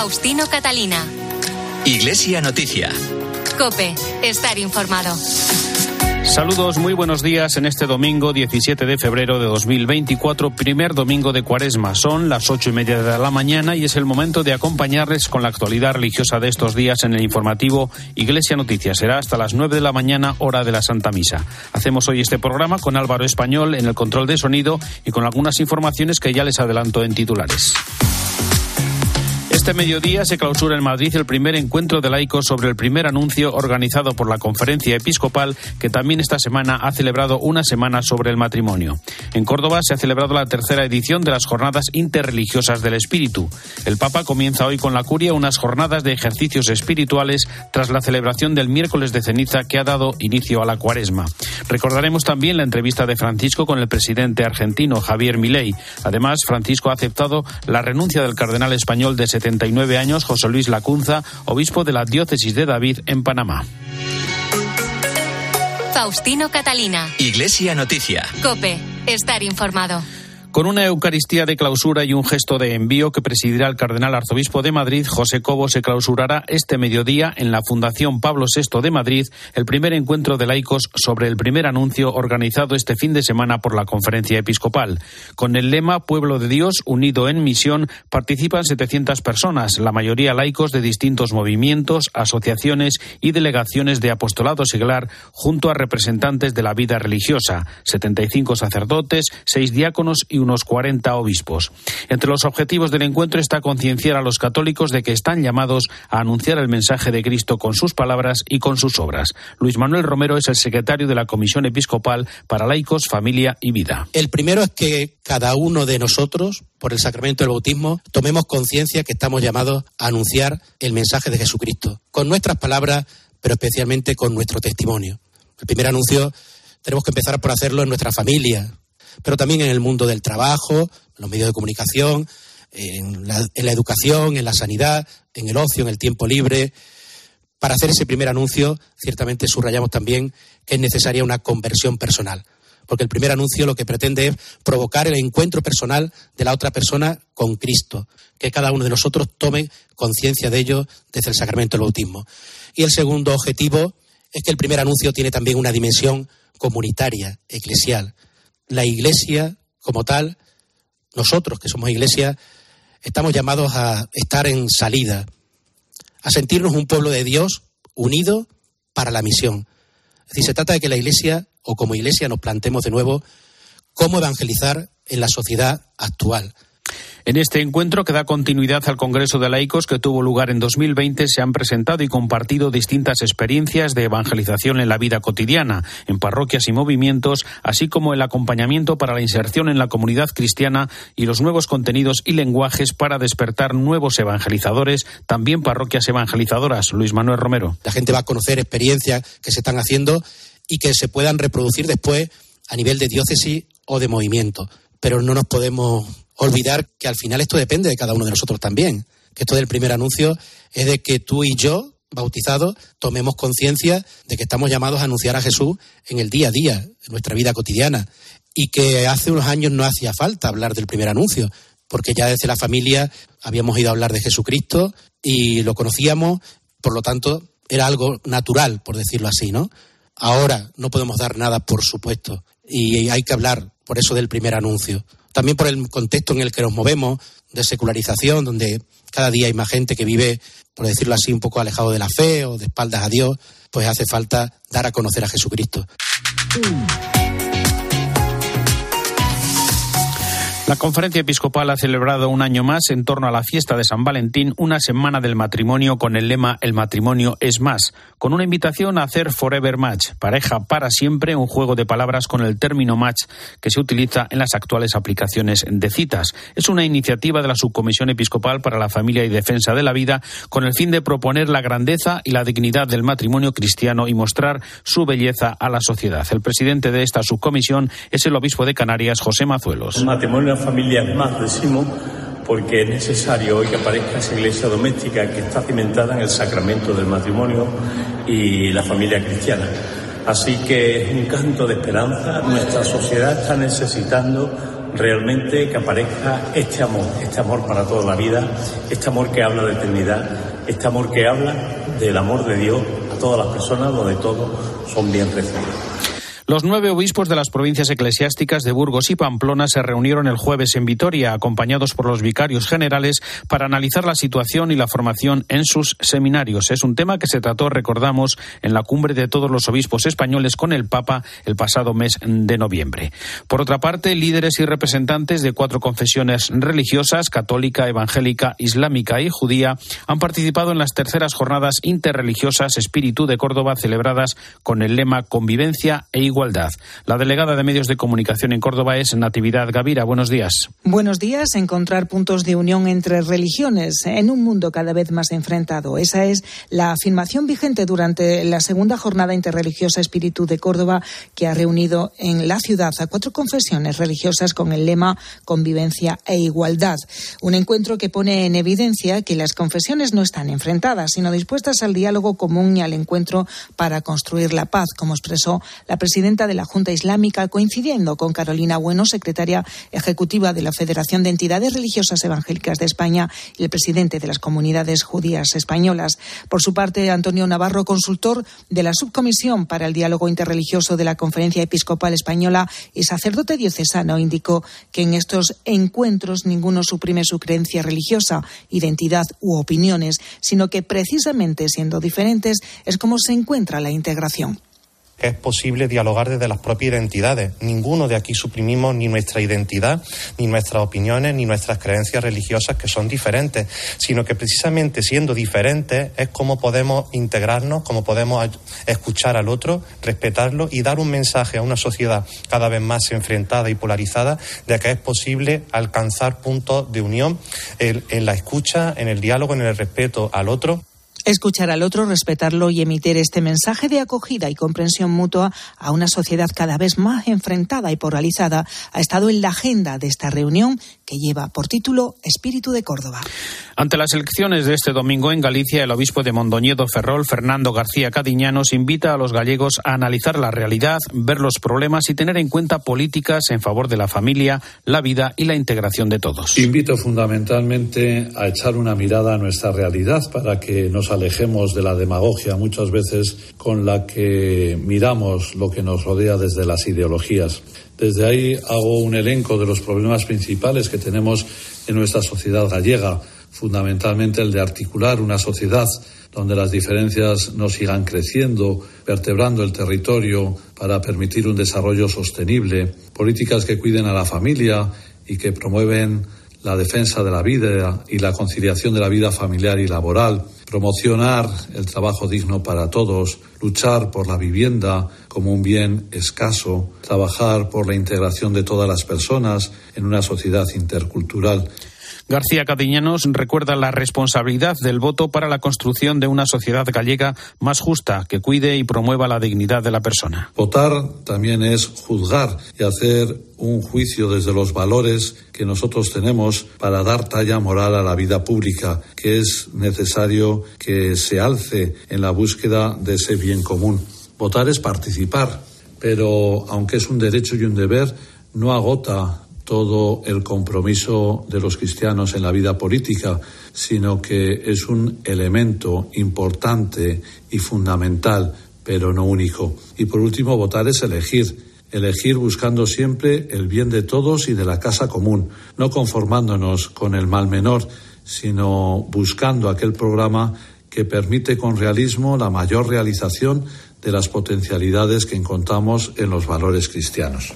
Faustino Catalina. Iglesia Noticia. Cope, estar informado. Saludos, muy buenos días en este domingo 17 de febrero de 2024, primer domingo de cuaresma. Son las ocho y media de la mañana y es el momento de acompañarles con la actualidad religiosa de estos días en el informativo Iglesia Noticias. Será hasta las nueve de la mañana, hora de la Santa Misa. Hacemos hoy este programa con Álvaro Español en el control de sonido y con algunas informaciones que ya les adelanto en titulares. Este mediodía se clausura en Madrid el primer encuentro de laicos sobre el primer anuncio organizado por la Conferencia Episcopal, que también esta semana ha celebrado una semana sobre el matrimonio. En Córdoba se ha celebrado la tercera edición de las Jornadas Interreligiosas del Espíritu. El Papa comienza hoy con la curia unas jornadas de ejercicios espirituales tras la celebración del miércoles de ceniza que ha dado inicio a la cuaresma. Recordaremos también la entrevista de Francisco con el presidente argentino Javier Milei. Además, Francisco ha aceptado la renuncia del cardenal español de 70 años, José Luis Lacunza, obispo de la diócesis de David en Panamá. Faustino Catalina. Iglesia Noticia. Cope, estar informado. Con una Eucaristía de clausura y un gesto de envío que presidirá el cardenal arzobispo de Madrid, José Cobo, se clausurará este mediodía en la Fundación Pablo VI de Madrid el primer encuentro de laicos sobre el primer anuncio organizado este fin de semana por la Conferencia Episcopal. Con el lema Pueblo de Dios unido en misión participan 700 personas, la mayoría laicos de distintos movimientos, asociaciones y delegaciones de apostolado seglar, junto a representantes de la vida religiosa, 75 sacerdotes, 6 diáconos y unos 40 obispos. Entre los objetivos del encuentro está concienciar a los católicos de que están llamados a anunciar el mensaje de Cristo con sus palabras y con sus obras. Luis Manuel Romero es el secretario de la Comisión Episcopal para Laicos, Familia y Vida. El primero es que cada uno de nosotros, por el sacramento del bautismo, tomemos conciencia que estamos llamados a anunciar el mensaje de Jesucristo, con nuestras palabras, pero especialmente con nuestro testimonio. El primer anuncio tenemos que empezar por hacerlo en nuestra familia, pero también en el mundo del trabajo, en los medios de comunicación, en la, educación, en la sanidad, en el ocio, en el tiempo libre. Para hacer ese primer anuncio, ciertamente subrayamos también que es necesaria una conversión personal, porque el primer anuncio lo que pretende es provocar el encuentro personal de la otra persona con Cristo, que cada uno de nosotros tome conciencia de ello desde el sacramento del bautismo. Y el segundo objetivo es que el primer anuncio tiene también una dimensión comunitaria, eclesial la Iglesia como tal, nosotros que somos Iglesia, estamos llamados a estar en salida, a sentirnos un pueblo de Dios unido para la misión. Es decir, se trata de que la Iglesia, o como Iglesia, nos plantemos de nuevo cómo evangelizar en la sociedad actual. En este encuentro que da continuidad al Congreso de Laicos que tuvo lugar en 2020 se han presentado y compartido distintas experiencias de evangelización en la vida cotidiana, en parroquias y movimientos, así como el acompañamiento para la inserción en la comunidad cristiana y los nuevos contenidos y lenguajes para despertar nuevos evangelizadores, también parroquias evangelizadoras. Luis Manuel Romero. La gente va a conocer experiencias que se están haciendo y que se puedan reproducir después a nivel de diócesis o de movimiento. Pero no nos podemos olvidar que al final esto depende de cada uno de nosotros también. Que esto del primer anuncio es de que tú y yo, bautizados, tomemos conciencia de que estamos llamados a anunciar a Jesús en el día a día, en nuestra vida cotidiana. Y que hace unos años no hacía falta hablar del primer anuncio, porque ya desde la familia habíamos ido a hablar de Jesucristo y lo conocíamos, por lo tanto, era algo natural, por decirlo así, ¿no? Ahora no podemos dar nada, por supuesto, y hay que hablar por eso del primer anuncio también por el contexto en el que nos movemos, de secularización, donde cada día hay más gente que vive, por decirlo así, un poco alejado de la fe o de espaldas a Dios, pues hace falta dar a conocer a Jesucristo. La conferencia episcopal ha celebrado un año más en torno a la fiesta de San Valentín una semana del matrimonio con el lema El matrimonio es más, con una invitación a hacer Forever Match, pareja para siempre, un juego de palabras con el término match que se utiliza en las actuales aplicaciones de citas. Es una iniciativa de la Subcomisión Episcopal para la Familia y Defensa de la Vida con el fin de proponer la grandeza y la dignidad del matrimonio cristiano y mostrar su belleza a la sociedad. El presidente de esta subcomisión es el obispo de Canarias, José Mazuelos familias más, decimos, porque es necesario hoy que aparezca esa iglesia doméstica que está cimentada en el sacramento del matrimonio y la familia cristiana. Así que es un canto de esperanza. Nuestra sociedad está necesitando realmente que aparezca este amor, este amor para toda la vida, este amor que habla de eternidad, este amor que habla del amor de Dios a todas las personas, donde todos son bien recibidos. Los nueve obispos de las provincias eclesiásticas de Burgos y Pamplona se reunieron el jueves en Vitoria, acompañados por los vicarios generales, para analizar la situación y la formación en sus seminarios. Es un tema que se trató, recordamos, en la cumbre de todos los obispos españoles con el Papa el pasado mes de noviembre. Por otra parte, líderes y representantes de cuatro confesiones religiosas, católica, evangélica, islámica y judía, han participado en las terceras jornadas interreligiosas Espíritu de Córdoba celebradas con el lema Convivencia e Igualdad la delegada de medios de comunicación en Córdoba es Natividad Gavira. Buenos días. Buenos días. Encontrar puntos de unión entre religiones en un mundo cada vez más enfrentado. Esa es la afirmación vigente durante la segunda jornada interreligiosa Espíritu de Córdoba que ha reunido en la ciudad a cuatro confesiones religiosas con el lema Convivencia e Igualdad. Un encuentro que pone en evidencia que las confesiones no están enfrentadas, sino dispuestas al diálogo común y al encuentro para construir la paz, como expresó la presidenta de la Junta Islámica, coincidiendo con Carolina Bueno, secretaria ejecutiva de la Federación de Entidades Religiosas Evangélicas de España y el presidente de las comunidades judías españolas. Por su parte, Antonio Navarro, consultor de la Subcomisión para el Diálogo Interreligioso de la Conferencia Episcopal Española y sacerdote diocesano, indicó que en estos encuentros ninguno suprime su creencia religiosa, identidad u opiniones, sino que precisamente siendo diferentes es como se encuentra la integración es posible dialogar desde las propias identidades. Ninguno de aquí suprimimos ni nuestra identidad, ni nuestras opiniones, ni nuestras creencias religiosas que son diferentes, sino que precisamente siendo diferentes es cómo podemos integrarnos, cómo podemos escuchar al otro, respetarlo y dar un mensaje a una sociedad cada vez más enfrentada y polarizada de que es posible alcanzar puntos de unión en la escucha, en el diálogo, en el respeto al otro Escuchar al otro, respetarlo y emitir este mensaje de acogida y comprensión mutua a una sociedad cada vez más enfrentada y polarizada ha estado en la agenda de esta reunión que lleva por título Espíritu de Córdoba. Ante las elecciones de este domingo en Galicia, el obispo de Mondoñedo Ferrol, Fernando García Cadiñanos, invita a los gallegos a analizar la realidad, ver los problemas y tener en cuenta políticas en favor de la familia, la vida y la integración de todos. Invito fundamentalmente a echar una mirada a nuestra realidad para que nos alejemos de la demagogia muchas veces con la que miramos lo que nos rodea desde las ideologías. Desde ahí hago un elenco de los problemas principales que tenemos en nuestra sociedad gallega, fundamentalmente el de articular una sociedad donde las diferencias no sigan creciendo, vertebrando el territorio para permitir un desarrollo sostenible, políticas que cuiden a la familia y que promueven la defensa de la vida y la conciliación de la vida familiar y laboral, promocionar el trabajo digno para todos, luchar por la vivienda como un bien escaso, trabajar por la integración de todas las personas en una sociedad intercultural. García Cadiñanos recuerda la responsabilidad del voto para la construcción de una sociedad gallega más justa, que cuide y promueva la dignidad de la persona. Votar también es juzgar y hacer un juicio desde los valores que nosotros tenemos para dar talla moral a la vida pública, que es necesario que se alce en la búsqueda de ese bien común. Votar es participar, pero aunque es un derecho y un deber, no agota todo el compromiso de los cristianos en la vida política, sino que es un elemento importante y fundamental, pero no único. Y por último, votar es elegir, elegir buscando siempre el bien de todos y de la casa común, no conformándonos con el mal menor, sino buscando aquel programa que permite con realismo la mayor realización de las potencialidades que encontramos en los valores cristianos.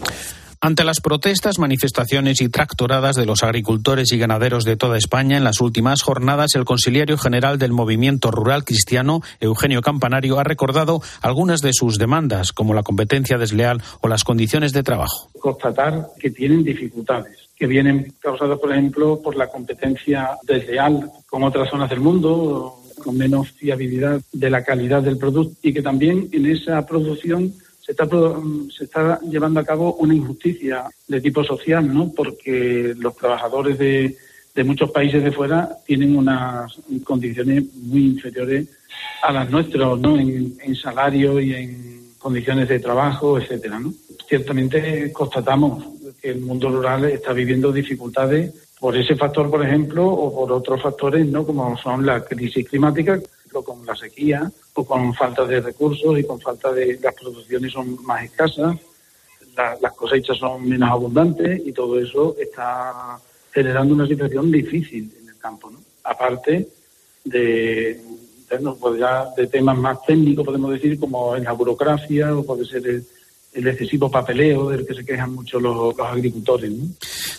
Ante las protestas, manifestaciones y tractoradas de los agricultores y ganaderos de toda España en las últimas jornadas, el consiliario general del Movimiento Rural Cristiano, Eugenio Campanario, ha recordado algunas de sus demandas, como la competencia desleal o las condiciones de trabajo. Constatar que tienen dificultades que vienen causadas, por ejemplo, por la competencia desleal con otras zonas del mundo, con menos fiabilidad de la calidad del producto y que también en esa producción se está, se está llevando a cabo una injusticia de tipo social, ¿no? Porque los trabajadores de, de muchos países de fuera tienen unas condiciones muy inferiores a las nuestras, ¿no? En, en salario y en condiciones de trabajo, etcétera, ¿no? Ciertamente constatamos que el mundo rural está viviendo dificultades por ese factor, por ejemplo, o por otros factores, ¿no? Como son la crisis climática, con la sequía, o con falta de recursos y con falta de las producciones son más escasas, las cosechas son menos abundantes y todo eso está generando una situación difícil en el campo, ¿no? Aparte de, pues ya de temas más técnicos, podemos decir, como en la burocracia o puede ser el, el excesivo papeleo del que se quejan mucho los, agricultores.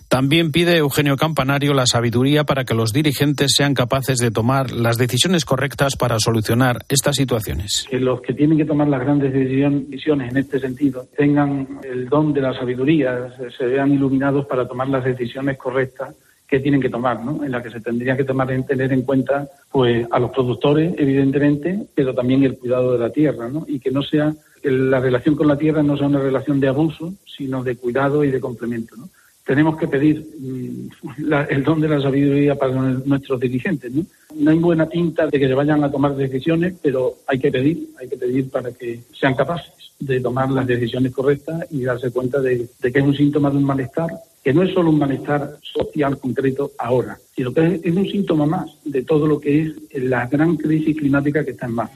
También pide Eugenio Campanario la sabiduría para que los dirigentes sean capaces de tomar las decisiones correctas para solucionar estas situaciones. Que los que tienen que tomar las grandes decisiones en este sentido tengan el don de la sabiduría, se vean iluminados para tomar las decisiones correctas que tienen que tomar, ¿no? En la que se tendría que tomar en tener en cuenta, pues, a los productores, evidentemente, pero también el cuidado de la tierra, ¿no? Y que no sea la relación con la tierra no sea una relación de abuso, sino de cuidado y de complemento, ¿no? Tenemos que pedir mm, el don de la sabiduría para nuestros dirigentes, ¿no? Hay buena tinta de que se vayan a tomar decisiones, pero hay que pedir, hay que pedir para que sean capaces de tomar las decisiones correctas y darse cuenta de, de que es un síntoma de un malestar que no es solo un malestar social concreto ahora, sino que es, un síntoma más de todo lo que es la gran crisis climática que está en marcha.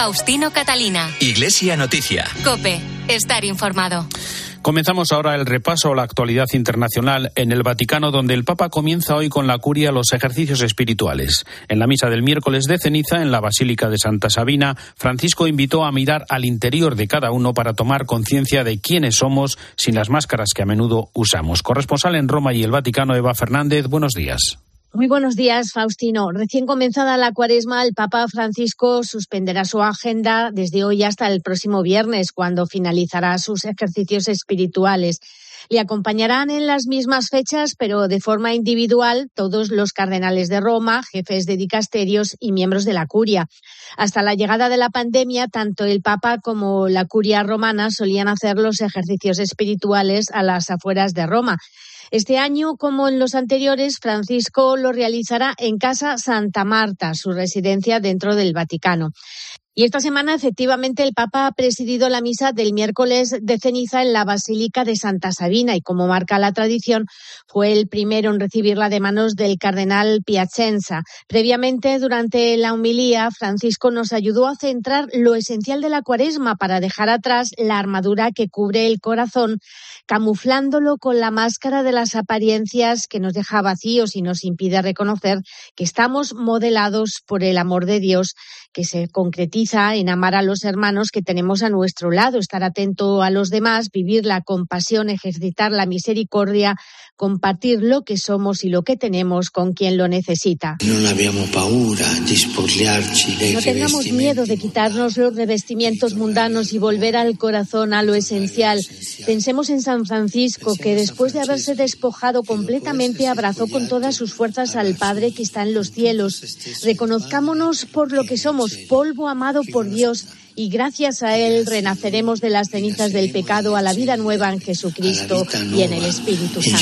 Faustino Catalina. Iglesia Noticia. Cope. Estar informado. Comenzamos ahora el repaso a la actualidad internacional en el Vaticano, donde el Papa comienza hoy con la curia los ejercicios espirituales. En la misa del miércoles de ceniza, en la Basílica de Santa Sabina, Francisco invitó a mirar al interior de cada uno para tomar conciencia de quiénes somos sin las máscaras que a menudo usamos. Corresponsal en Roma y el Vaticano, Eva Fernández, buenos días. Muy buenos días, Faustino. Recién comenzada la cuaresma, el Papa Francisco suspenderá su agenda desde hoy hasta el próximo viernes, cuando finalizará sus ejercicios espirituales. Le acompañarán en las mismas fechas, pero de forma individual, todos los cardenales de Roma, jefes de dicasterios y miembros de la curia. Hasta la llegada de la pandemia, tanto el Papa como la curia romana solían hacer los ejercicios espirituales a las afueras de Roma. Este año, como en los anteriores, Francisco lo realizará en Casa Santa Marta, su residencia dentro del Vaticano. Y esta semana, efectivamente, el Papa ha presidido la misa del miércoles de ceniza en la Basílica de Santa Sabina y, como marca la tradición, fue el primero en recibirla de manos del cardenal Piacenza. Previamente, durante la humilía, Francisco nos ayudó a centrar lo esencial de la cuaresma para dejar atrás la armadura que cubre el corazón camuflándolo con la máscara de las apariencias que nos deja vacíos y nos impide reconocer que estamos modelados por el amor de Dios que se concretiza en amar a los hermanos que tenemos a nuestro lado, estar atento a los demás, vivir la compasión, ejercitar la misericordia, compartir lo que somos y lo que tenemos con quien lo necesita. No tengamos miedo de quitarnos los revestimientos mundanos y volver al corazón, a lo esencial. Pensemos en San Francisco, que después de haberse despojado completamente, abrazó con todas sus fuerzas al Padre que está en los cielos. Reconozcámonos por lo que somos, polvo amado por Dios, y gracias a Él renaceremos de las cenizas del pecado a la vida nueva en Jesucristo y en el Espíritu Santo.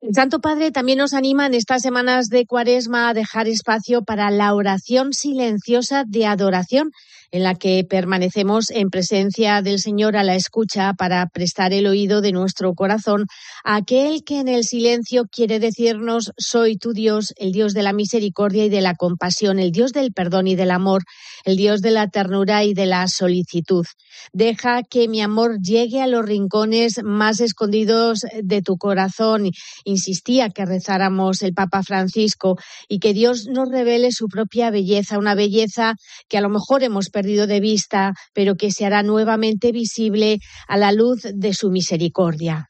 El Santo Padre también nos anima en estas semanas de Cuaresma a dejar espacio para la oración silenciosa de adoración en la que permanecemos en presencia del Señor a la escucha para prestar el oído de nuestro corazón a aquel que en el silencio quiere decirnos soy tu Dios, el Dios de la misericordia y de la compasión, el Dios del perdón y del amor, el Dios de la ternura y de la solicitud. Deja que mi amor llegue a los rincones más escondidos de tu corazón. Insistía que rezáramos el Papa Francisco y que Dios nos revele su propia belleza, una belleza que a lo mejor hemos perdido perdido de vista, pero que se hará nuevamente visible a la luz de su misericordia.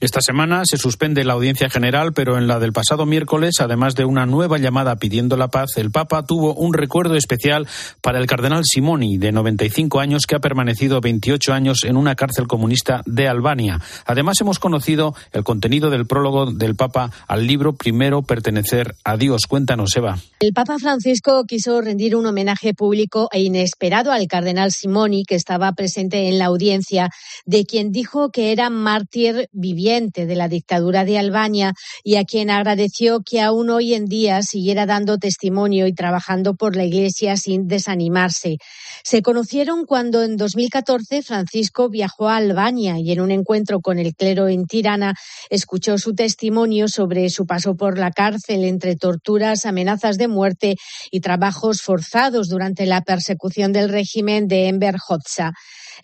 Esta semana se suspende la audiencia general, pero en la del pasado miércoles, además de una nueva llamada pidiendo la paz, el Papa tuvo un recuerdo especial para el cardenal Simoni, de 95 años, que ha permanecido 28 años en una cárcel comunista de Albania. Además, hemos conocido el contenido del prólogo del Papa al libro Primero pertenecer a Dios. Cuéntanos, Eva. El Papa Francisco quiso rendir un homenaje público e inesperado al cardenal Simoni, que estaba presente en la audiencia, de quien dijo que era mártir viviente de la dictadura de Albania y a quien agradeció que aún hoy en día siguiera dando testimonio y trabajando por la Iglesia sin desanimarse. Se conocieron cuando en 2014 Francisco viajó a Albania y en un encuentro con el clero en Tirana escuchó su testimonio sobre su paso por la cárcel entre torturas, amenazas de muerte y trabajos forzados durante la persecución régimen de Enver Hoxha.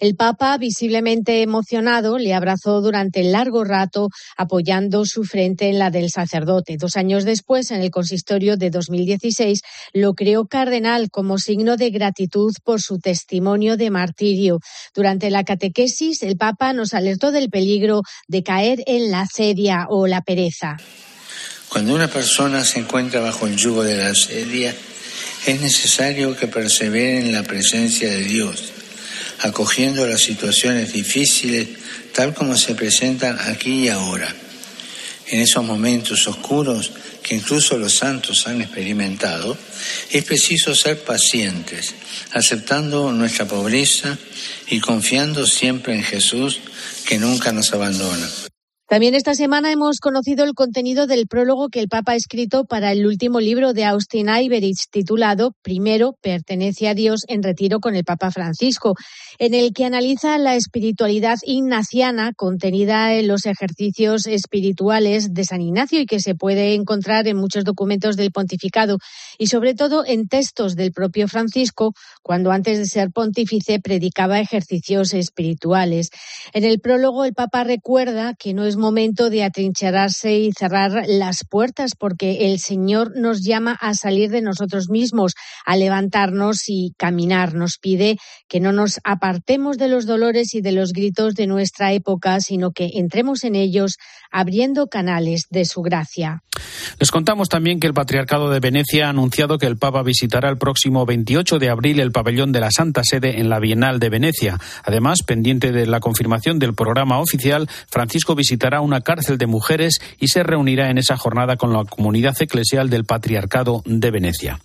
El Papa, visiblemente emocionado, le abrazó durante largo rato, apoyando su frente en la del sacerdote. Dos años después, en el consistorio de 2016, lo creó cardenal como signo de gratitud por su testimonio de martirio. Durante la catequesis, el Papa nos alertó del peligro de caer en la sedia o la pereza. Cuando una persona se encuentra bajo el yugo de la sedia, es necesario que persevere en la presencia de Dios acogiendo las situaciones difíciles tal como se presentan aquí y ahora. En esos momentos oscuros que incluso los santos han experimentado, es preciso ser pacientes, aceptando nuestra pobreza y confiando siempre en Jesús que nunca nos abandona. También esta semana hemos conocido el contenido del prólogo que el Papa ha escrito para el último libro de Austin Iverich titulado Primero pertenece a Dios en retiro con el Papa Francisco, en el que analiza la espiritualidad ignaciana contenida en los ejercicios espirituales de San Ignacio y que se puede encontrar en muchos documentos del pontificado y sobre todo en textos del propio Francisco cuando antes de ser pontífice predicaba ejercicios espirituales. En el prólogo el Papa recuerda que no es momento de atrincherarse y cerrar las puertas porque el Señor nos llama a salir de nosotros mismos, a levantarnos y caminar. Nos pide que no nos apartemos de los dolores y de los gritos de nuestra época, sino que entremos en ellos abriendo canales de su gracia. Les contamos también que el Patriarcado de Venecia ha anunciado que el Papa visitará el próximo 28 de abril el pabellón de la Santa Sede en la Bienal de Venecia. Además, pendiente de la confirmación del programa oficial, Francisco visitará una cárcel de mujeres y se reunirá en esa jornada con la comunidad eclesial del Patriarcado de Venecia.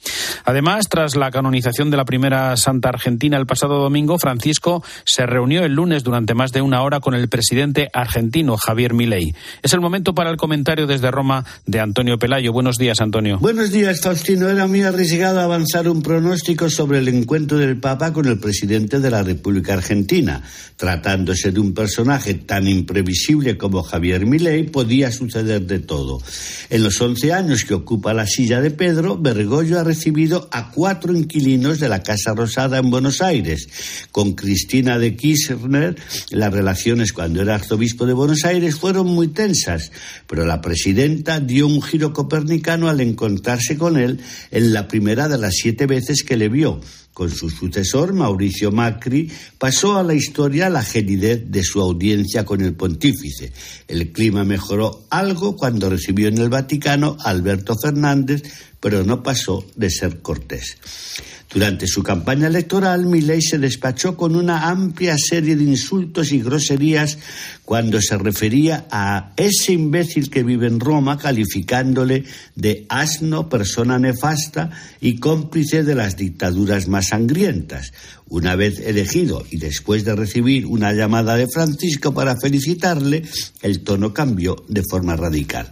Además, tras la canonización de la primera Santa Argentina el pasado domingo, Francisco se reunió el lunes durante más de una hora con el presidente argentino Javier Milei. Es el momento para el comentario desde Roma de Antonio Pelayo. Buenos días, Antonio. Buenos días, Faustino. Era muy arriesgado avanzar un pronóstico sobre el encuentro del Papa con el presidente de la República Argentina. Tratándose de un personaje tan imprevisible como Javier Milei, podía suceder de todo. En los 11 años que ocupa la silla de Pedro, Bergoglio ha recibido a cuatro inquilinos de la Casa Rosada en Buenos Aires. Con Cristina de Kirchner, las relaciones cuando era arzobispo de Buenos Aires fueron muy tensas, pero la presidenta dio un giro copernicano al encontrarse con él en la primera de las siete veces que le vio. Con su sucesor, Mauricio Macri, pasó a la historia la gelidez de su audiencia con el pontífice. El clima mejoró algo cuando recibió en el Vaticano a Alberto Fernández, pero no pasó de ser cortés. Durante su campaña electoral, Milei se despachó con una amplia serie de insultos y groserías cuando se refería a ese imbécil que vive en Roma, calificándole de asno, persona nefasta y cómplice de las dictaduras más sangrientas. Una vez elegido y después de recibir una llamada de Francisco para felicitarle, el tono cambió de forma radical.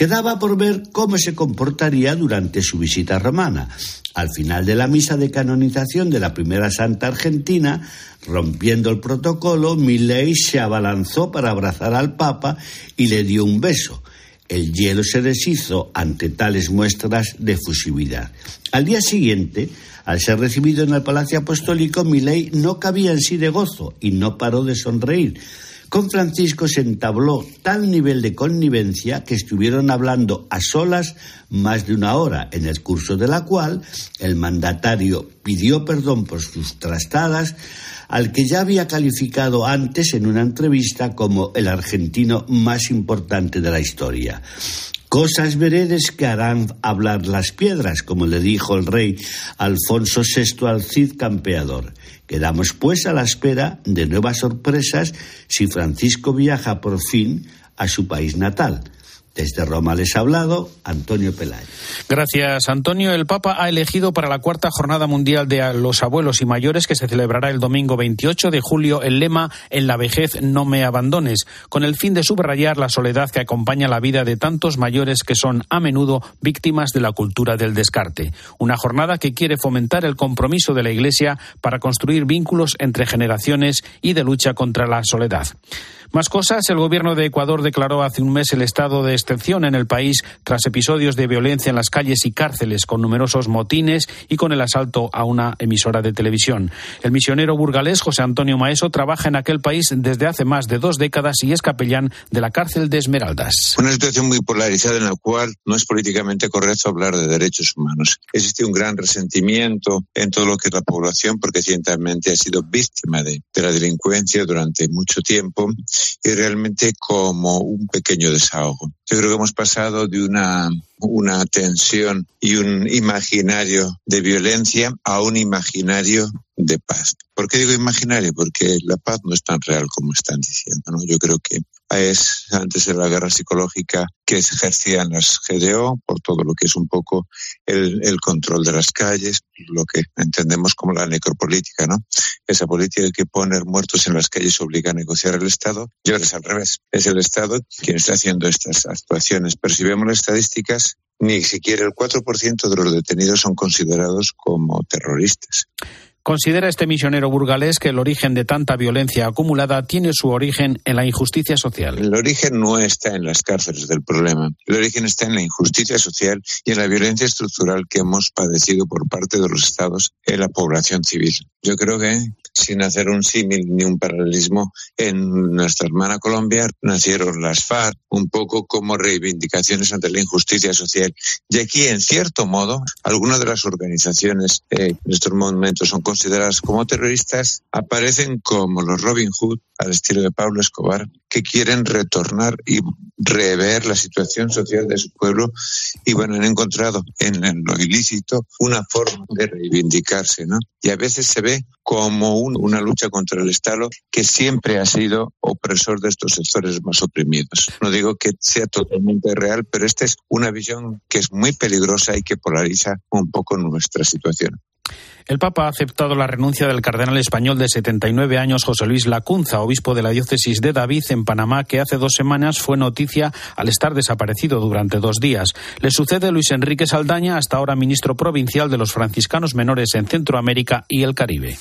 Quedaba por ver cómo se comportaría durante su visita romana. Al final de la misa de canonización de la primera santa argentina, rompiendo el protocolo, Milei se abalanzó para abrazar al Papa y le dio un beso. El hielo se deshizo ante tales muestras de fusividad. Al día siguiente, al ser recibido en el Palacio Apostólico, Milei no cabía en sí de gozo y no paró de sonreír Con Francisco se entabló tal nivel de connivencia que estuvieron hablando a solas más de una hora, en el curso de la cual el mandatario pidió perdón por sus trastadas al que ya había calificado antes en una entrevista como el argentino más importante de la historia. Cosas veredes que harán hablar las piedras, como le dijo el rey Alfonso VI al Cid campeador. Quedamos pues a la espera de nuevas sorpresas si Francisco viaja por fin a su país natal. Desde Roma les ha hablado Antonio Pelayo. Gracias, Antonio. El Papa ha elegido para la cuarta jornada mundial de los abuelos y mayores, que se celebrará el domingo 28 de julio, el lema En la vejez no me abandones, con el fin de subrayar la soledad que acompaña la vida de tantos mayores que son a menudo víctimas de la cultura del descarte. Una jornada que quiere fomentar el compromiso de la Iglesia para construir vínculos entre generaciones y de lucha contra la soledad. Más cosas, el gobierno de Ecuador declaró hace un mes el estado de excepción en el país tras episodios de violencia en las calles y cárceles con numerosos motines y con el asalto a una emisora de televisión. El misionero burgalés José Antonio Maeso trabaja en aquel país desde hace más de dos décadas y es capellán de la cárcel de Esmeraldas. Una situación muy polarizada en la cual no es políticamente correcto hablar de derechos humanos. Existe un gran resentimiento en todo lo que es la población porque ciertamente ha sido víctima de, de la delincuencia durante mucho tiempo y realmente como un pequeño desahogo. Yo creo que hemos pasado de una, una tensión y un imaginario de violencia a un imaginario de paz. ¿Por qué digo imaginario? Porque la paz no es tan real como están diciendo. ¿no? Yo creo que es antes de la guerra psicológica que se ejercían las GDO por todo lo que es un poco el, el, control de las calles, lo que entendemos como la necropolítica, ¿no? Esa política que poner muertos en las calles obliga a negociar el Estado. Yo es al revés. Es el Estado quien está haciendo estas actuaciones. Pero si vemos las estadísticas, ni siquiera el 4% de los detenidos son considerados como terroristas. Considera este misionero burgalés que el origen de tanta violencia acumulada tiene su origen en la injusticia social. El origen no está en las cárceles del problema. El origen está en la injusticia social y en la violencia estructural que hemos padecido por parte de los estados en la población civil. Yo creo que sin hacer un símil ni un paralelismo, en nuestra hermana Colombia nacieron las FARC un poco como reivindicaciones ante la injusticia social. Y aquí, en cierto modo, algunas de las organizaciones eh, en estos momentos son consideradas como terroristas, aparecen como los Robin Hood, al estilo de Pablo Escobar, que quieren retornar y rever la situación social de su pueblo y bueno, han encontrado en, lo ilícito una forma de reivindicarse, ¿no? Y a veces se ve como un, una lucha contra el Estado que siempre ha sido opresor de estos sectores más oprimidos. No digo que sea totalmente real, pero esta es una visión que es muy peligrosa y que polariza un poco nuestra situación. El Papa ha aceptado la renuncia del cardenal español de 79 años José Luis Lacunza, obispo de la diócesis de David en Panamá, que hace dos semanas fue noticia al estar desaparecido durante dos días. Le sucede Luis Enrique Saldaña, hasta ahora ministro provincial de los franciscanos menores en Centroamérica y el Caribe.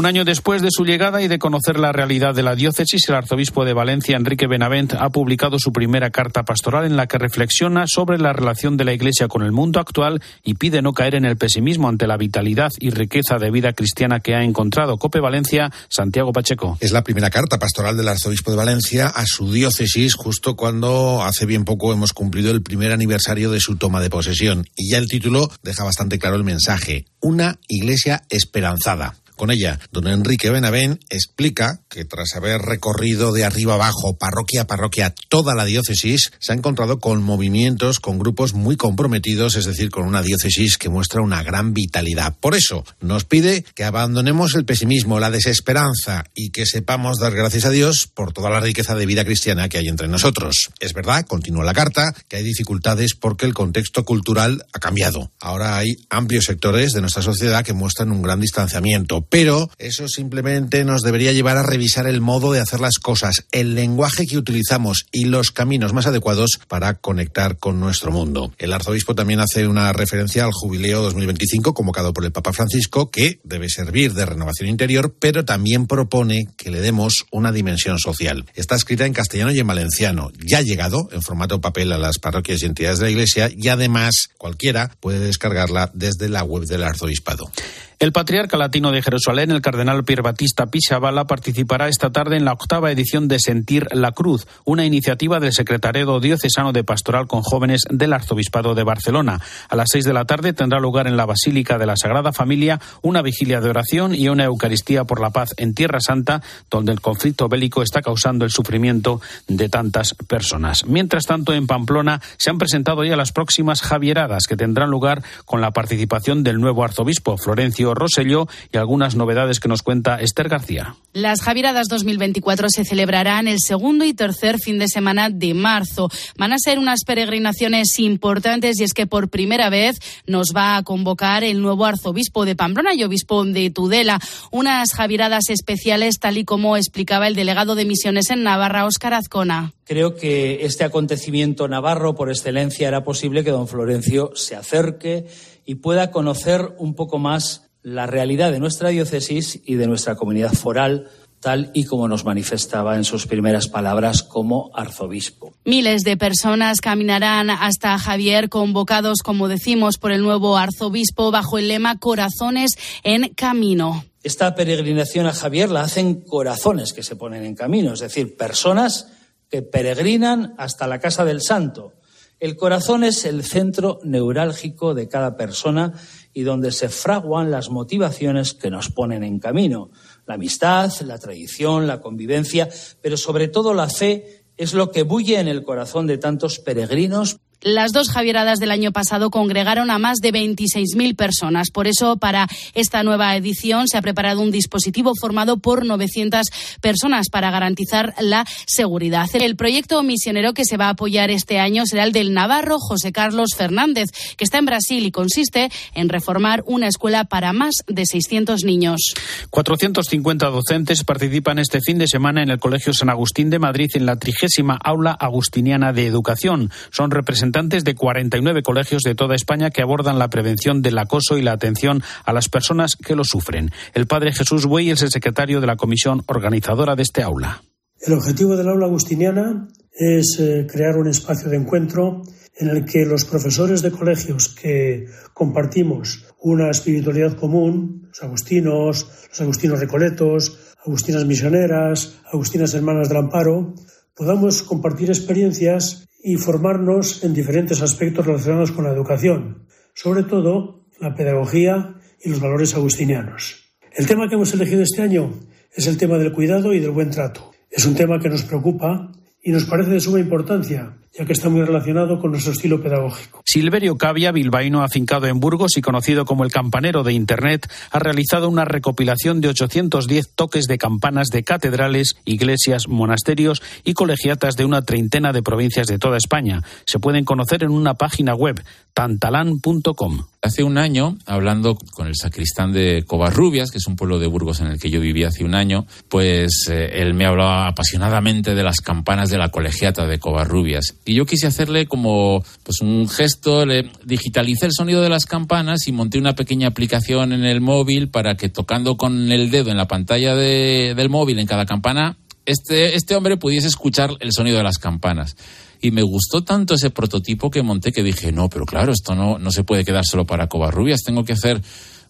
Un año después de su llegada y de conocer la realidad de la diócesis, el arzobispo de Valencia, Enrique Benavent, ha publicado su primera carta pastoral en la que reflexiona sobre la relación de la Iglesia con el mundo actual y pide no caer en el pesimismo ante la vitalidad y riqueza de vida cristiana que ha encontrado. Cope Valencia, Santiago Pacheco. Es la primera carta pastoral del arzobispo de Valencia a su diócesis justo cuando hace bien poco hemos cumplido el primer aniversario de su toma de posesión. Y ya el título deja bastante claro el mensaje. Una iglesia esperanzada. Con ella, don Enrique Benavén explica que tras haber recorrido de arriba abajo, parroquia a parroquia, toda la diócesis, se ha encontrado con movimientos, con grupos muy comprometidos, es decir, con una diócesis que muestra una gran vitalidad. Por eso, nos pide que abandonemos el pesimismo, la desesperanza y que sepamos dar gracias a Dios por toda la riqueza de vida cristiana que hay entre nosotros. Es verdad, continúa la carta, que hay dificultades porque el contexto cultural ha cambiado. Ahora hay amplios sectores de nuestra sociedad que muestran un gran distanciamiento pero eso simplemente nos debería llevar a revisar el modo de hacer las cosas, el lenguaje que utilizamos y los caminos más adecuados para conectar con nuestro mundo. El arzobispo también hace una referencia al jubileo 2025 convocado por el Papa Francisco, que debe servir de renovación interior, pero también propone que le demos una dimensión social. Está escrita en castellano y en valenciano. Ya ha llegado en formato papel a las parroquias y entidades de la Iglesia y además cualquiera puede descargarla desde la web del arzobispado. El patriarca latino de Jerusalén, el cardenal Pier Batista Pisabala, participará esta tarde en la octava edición de Sentir la Cruz, una iniciativa del Secretariado Diocesano de Pastoral con Jóvenes del Arzobispado de Barcelona. A las seis de la tarde tendrá lugar en la Basílica de la Sagrada Familia una vigilia de oración y una Eucaristía por la paz en Tierra Santa, donde el conflicto bélico está causando el sufrimiento de tantas personas. Mientras tanto, en Pamplona se han presentado ya las próximas Javieradas que tendrán lugar con la participación del nuevo arzobispo Florencio Roselló y algunas novedades que nos cuenta Esther García. Las Javieradas 2024 se celebrarán el segundo y tercer fin de semana de marzo. Van a ser unas peregrinaciones importantes y es que por primera vez nos va a convocar el nuevo arzobispo de Pamplona y obispo de Tudela. Unas Javieradas especiales tal y como explicaba el delegado de misiones en Navarra, Óscar Azcona. Creo que este acontecimiento navarro por excelencia era posible que don Florencio se acerque y pueda conocer un poco más la realidad de nuestra diócesis y de nuestra comunidad foral tal y como nos manifestaba en sus primeras palabras como arzobispo. Miles de personas caminarán hasta Javier, convocados, como decimos, por el nuevo arzobispo bajo el lema Corazones en Camino. Esta peregrinación a Javier la hacen corazones que se ponen en camino, es decir, personas que peregrinan hasta la casa del santo. El corazón es el centro neurálgico de cada persona y donde se fraguan las motivaciones que nos ponen en camino. La amistad, la tradición, la convivencia, pero sobre todo la fe es lo que bulle en el corazón de tantos peregrinos las dos Javieradas del año pasado congregaron a más de 26.000 personas. Por eso, para esta nueva edición se ha preparado un dispositivo formado por 900 personas para garantizar la seguridad. El proyecto misionero que se va a apoyar este año será el del Navarro José Carlos Fernández, que está en Brasil y consiste en reformar una escuela para más de 600 niños. 450 docentes participan este fin de semana en el Colegio San Agustín de Madrid en la trigésima aula agustiniana de educación. Son representantes representantes de 49 colegios de toda España que abordan la prevención del acoso y la atención a las personas que lo sufren. El padre Jesús Buey es el secretario de la comisión organizadora de este aula. El objetivo del aula agustiniana es eh, crear un espacio de encuentro en el que los profesores de colegios que compartimos una espiritualidad común, los agustinos, los agustinos recoletos, agustinas misioneras, agustinas hermanas del amparo, podamos compartir experiencias y formarnos en diferentes aspectos relacionados con la educación, sobre todo la pedagogía y los valores agustinianos. El tema que hemos elegido este año es el tema del cuidado y del buen trato. Es un tema que nos preocupa y nos parece de suma importancia, ya que está muy relacionado con nuestro estilo pedagógico. Silverio Cavia, bilbaíno afincado en Burgos y conocido como el campanero de Internet, ha realizado una recopilación de 810 toques de campanas de catedrales, iglesias, monasterios y colegiatas de una treintena de provincias de toda España. Se pueden conocer en una página web, tantalán.com. Hace un año, hablando con el sacristán de Covarrubias, que es un pueblo de Burgos en el que yo viví hace un año, pues eh, él me hablaba apasionadamente de las campanas de la colegiata de Covarrubias. Y yo quise hacerle como pues un gesto, le digitalicé el sonido de las campanas y monté una pequeña aplicación en el móvil para que tocando con el dedo en la pantalla del móvil en cada campana, este, este hombre pudiese escuchar el sonido de las campanas. Y me gustó tanto ese prototipo que monté que dije, no, pero claro, esto no, no se puede quedar solo para Covarrubias, tengo que hacer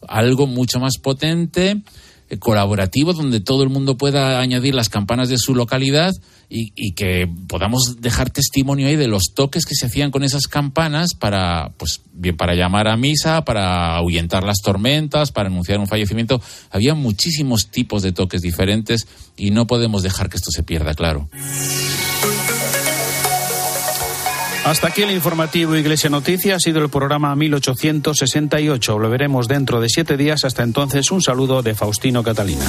algo mucho más potente, colaborativo, donde todo el mundo pueda añadir las campanas de su localidad y, que podamos dejar testimonio ahí de los toques que se hacían con esas campanas para, pues, bien para llamar a misa, para ahuyentar las tormentas, para anunciar un fallecimiento. Había muchísimos tipos de toques diferentes y no podemos dejar que esto se pierda, claro. Hasta aquí el informativo Iglesia Noticia. Ha sido el programa 1868. Lo veremos dentro de siete días. Hasta entonces, un saludo de Faustino Catalina.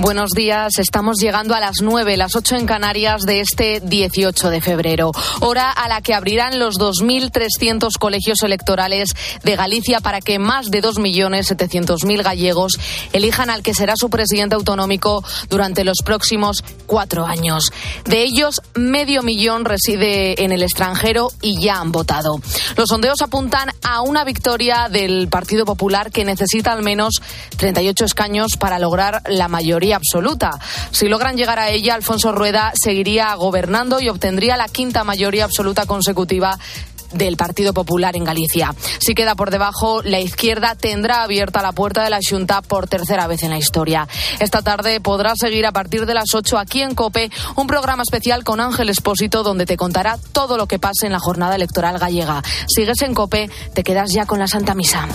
Buenos días, estamos llegando a las 9, las 8 en Canarias de este 18 de febrero, hora a la que abrirán los 2.300 colegios electorales de Galicia para que más de 2.700.000 gallegos elijan al que será su presidente autonómico durante los próximos cuatro años. De ellos, medio millón reside en el extranjero y ya han votado. Los sondeos apuntan a una victoria del Partido Popular que necesita al menos 38 escaños para lograr la mayoría absoluta. Si logran llegar a ella, Alfonso Rueda seguiría gobernando y obtendría la quinta mayoría absoluta consecutiva del Partido Popular en Galicia. Si queda por debajo, la izquierda tendrá abierta la puerta de la Junta por tercera vez en la historia. Esta tarde podrás seguir a partir de las 8 aquí en COPE un programa especial con Ángel Espósito donde te contará todo lo que pase en la jornada electoral gallega. Sigues en COPE, te quedas ya con la Santa Misa.